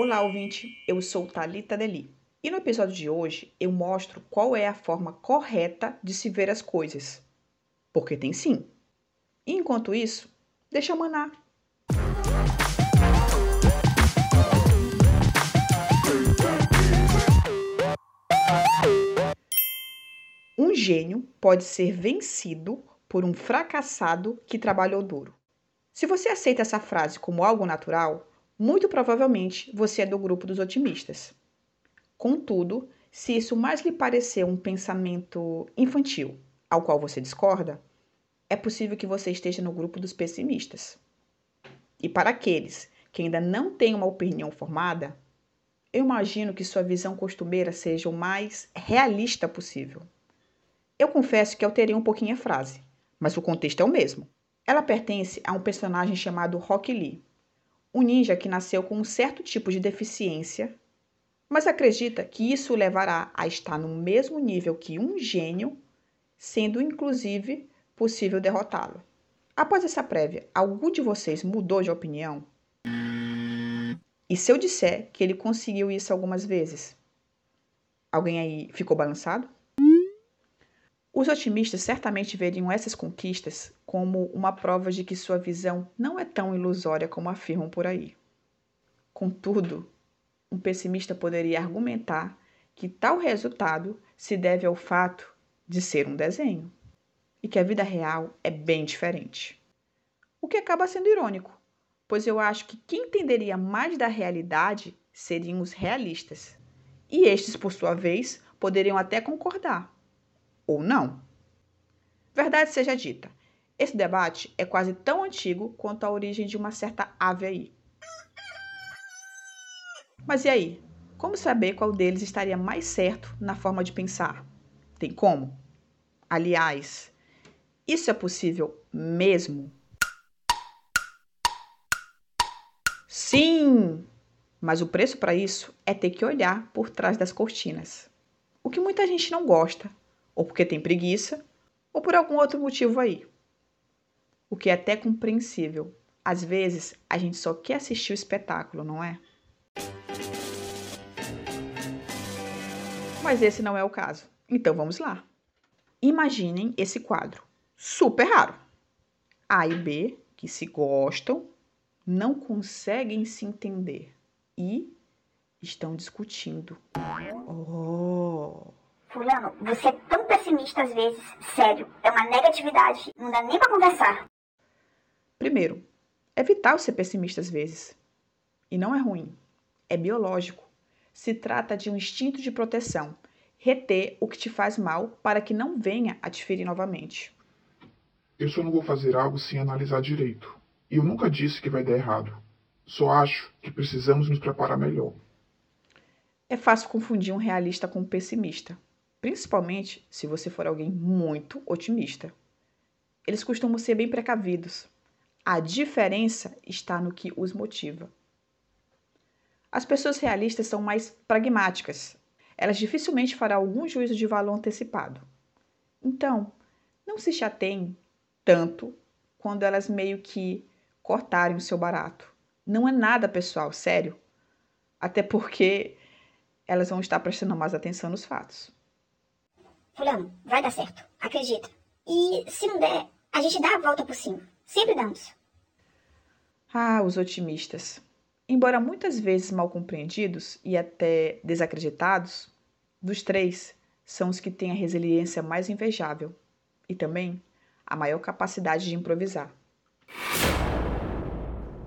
Olá, ouvinte. Eu sou Talita Deli. E no episódio de hoje eu mostro qual é a forma correta de se ver as coisas. Porque tem sim. E enquanto isso, deixa manar. Um gênio pode ser vencido por um fracassado que trabalhou duro. Se você aceita essa frase como algo natural, muito provavelmente você é do grupo dos otimistas. Contudo, se isso mais lhe parecer um pensamento infantil, ao qual você discorda, é possível que você esteja no grupo dos pessimistas. E para aqueles que ainda não têm uma opinião formada, eu imagino que sua visão costumeira seja o mais realista possível. Eu confesso que alterei um pouquinho a frase, mas o contexto é o mesmo. Ela pertence a um personagem chamado Rock Lee, um ninja que nasceu com um certo tipo de deficiência, mas acredita que isso o levará a estar no mesmo nível que um gênio, sendo inclusive possível derrotá-lo. Após essa prévia, algum de vocês mudou de opinião? E se eu disser que ele conseguiu isso algumas vezes? Alguém aí ficou balançado? Os otimistas certamente veriam essas conquistas como uma prova de que sua visão não é tão ilusória como afirmam por aí. Contudo, um pessimista poderia argumentar que tal resultado se deve ao fato de ser um desenho e que a vida real é bem diferente. O que acaba sendo irônico, pois eu acho que quem entenderia mais da realidade seriam os realistas, e estes, por sua vez, poderiam até concordar ou não. Verdade seja dita, esse debate é quase tão antigo quanto a origem de uma certa ave aí. Mas e aí? Como saber qual deles estaria mais certo na forma de pensar? Tem como? Aliás, isso é possível mesmo? Sim! Mas o preço para isso é ter que olhar por trás das cortinas. O que muita gente não gosta, ou porque tem preguiça, ou por algum outro motivo aí. O que é até compreensível. Às vezes, a gente só quer assistir o espetáculo, não é? Mas esse não é o caso. Então vamos lá. Imaginem esse quadro. Super raro. A e B, que se gostam, não conseguem se entender e estão discutindo. Oh! Fulano, você é tão pessimista às vezes. Sério, é uma negatividade. Não dá nem para conversar. Primeiro, é vital ser pessimista às vezes. E não é ruim. É biológico. Se trata de um instinto de proteção. Reter o que te faz mal para que não venha a te ferir novamente. Eu só não vou fazer algo sem analisar direito. E eu nunca disse que vai dar errado. Só acho que precisamos nos preparar melhor. É fácil confundir um realista com um pessimista principalmente se você for alguém muito otimista. Eles costumam ser bem precavidos. A diferença está no que os motiva. As pessoas realistas são mais pragmáticas. Elas dificilmente farão algum juízo de valor antecipado. Então, não se chateiem tanto quando elas meio que cortarem o seu barato. Não é nada pessoal, sério. Até porque elas vão estar prestando mais atenção nos fatos. Fulano, vai dar certo. Acredita. E se não der, a gente dá a volta por cima. Sempre damos. Ah, os otimistas. Embora muitas vezes mal compreendidos e até desacreditados, dos três, são os que têm a resiliência mais invejável e também a maior capacidade de improvisar.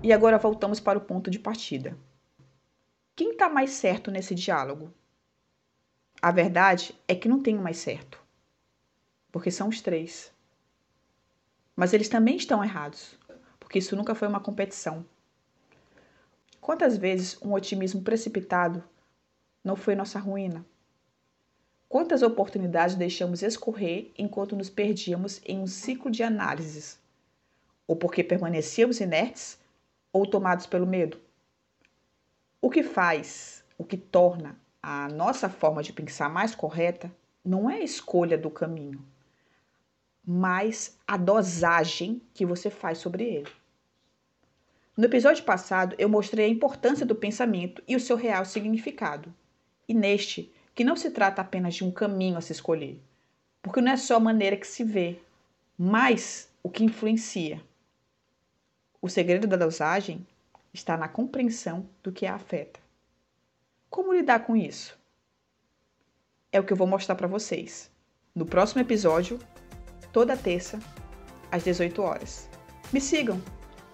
E agora voltamos para o ponto de partida. Quem está mais certo nesse diálogo? A verdade é que não tem mais certo, porque são os três. Mas eles também estão errados, porque isso nunca foi uma competição. Quantas vezes um otimismo precipitado não foi nossa ruína? Quantas oportunidades deixamos escorrer enquanto nos perdíamos em um ciclo de análises? Ou porque permanecíamos inertes ou tomados pelo medo? O que faz, o que torna a nossa forma de pensar mais correta não é a escolha do caminho, mas a dosagem que você faz sobre ele. No episódio passado, eu mostrei a importância do pensamento e o seu real significado. E neste, que não se trata apenas de um caminho a se escolher, porque não é só a maneira que se vê, mas o que influencia. O segredo da dosagem está na compreensão do que a afeta. Como lidar com isso? É o que eu vou mostrar para vocês no próximo episódio, toda terça, às 18 horas. Me sigam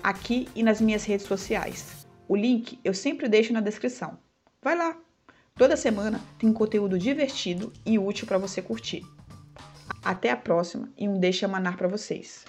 aqui e nas minhas redes sociais. O link eu sempre deixo na descrição. Vai lá! Toda semana tem conteúdo divertido e útil para você curtir. Até a próxima e um Deixa Manar para vocês.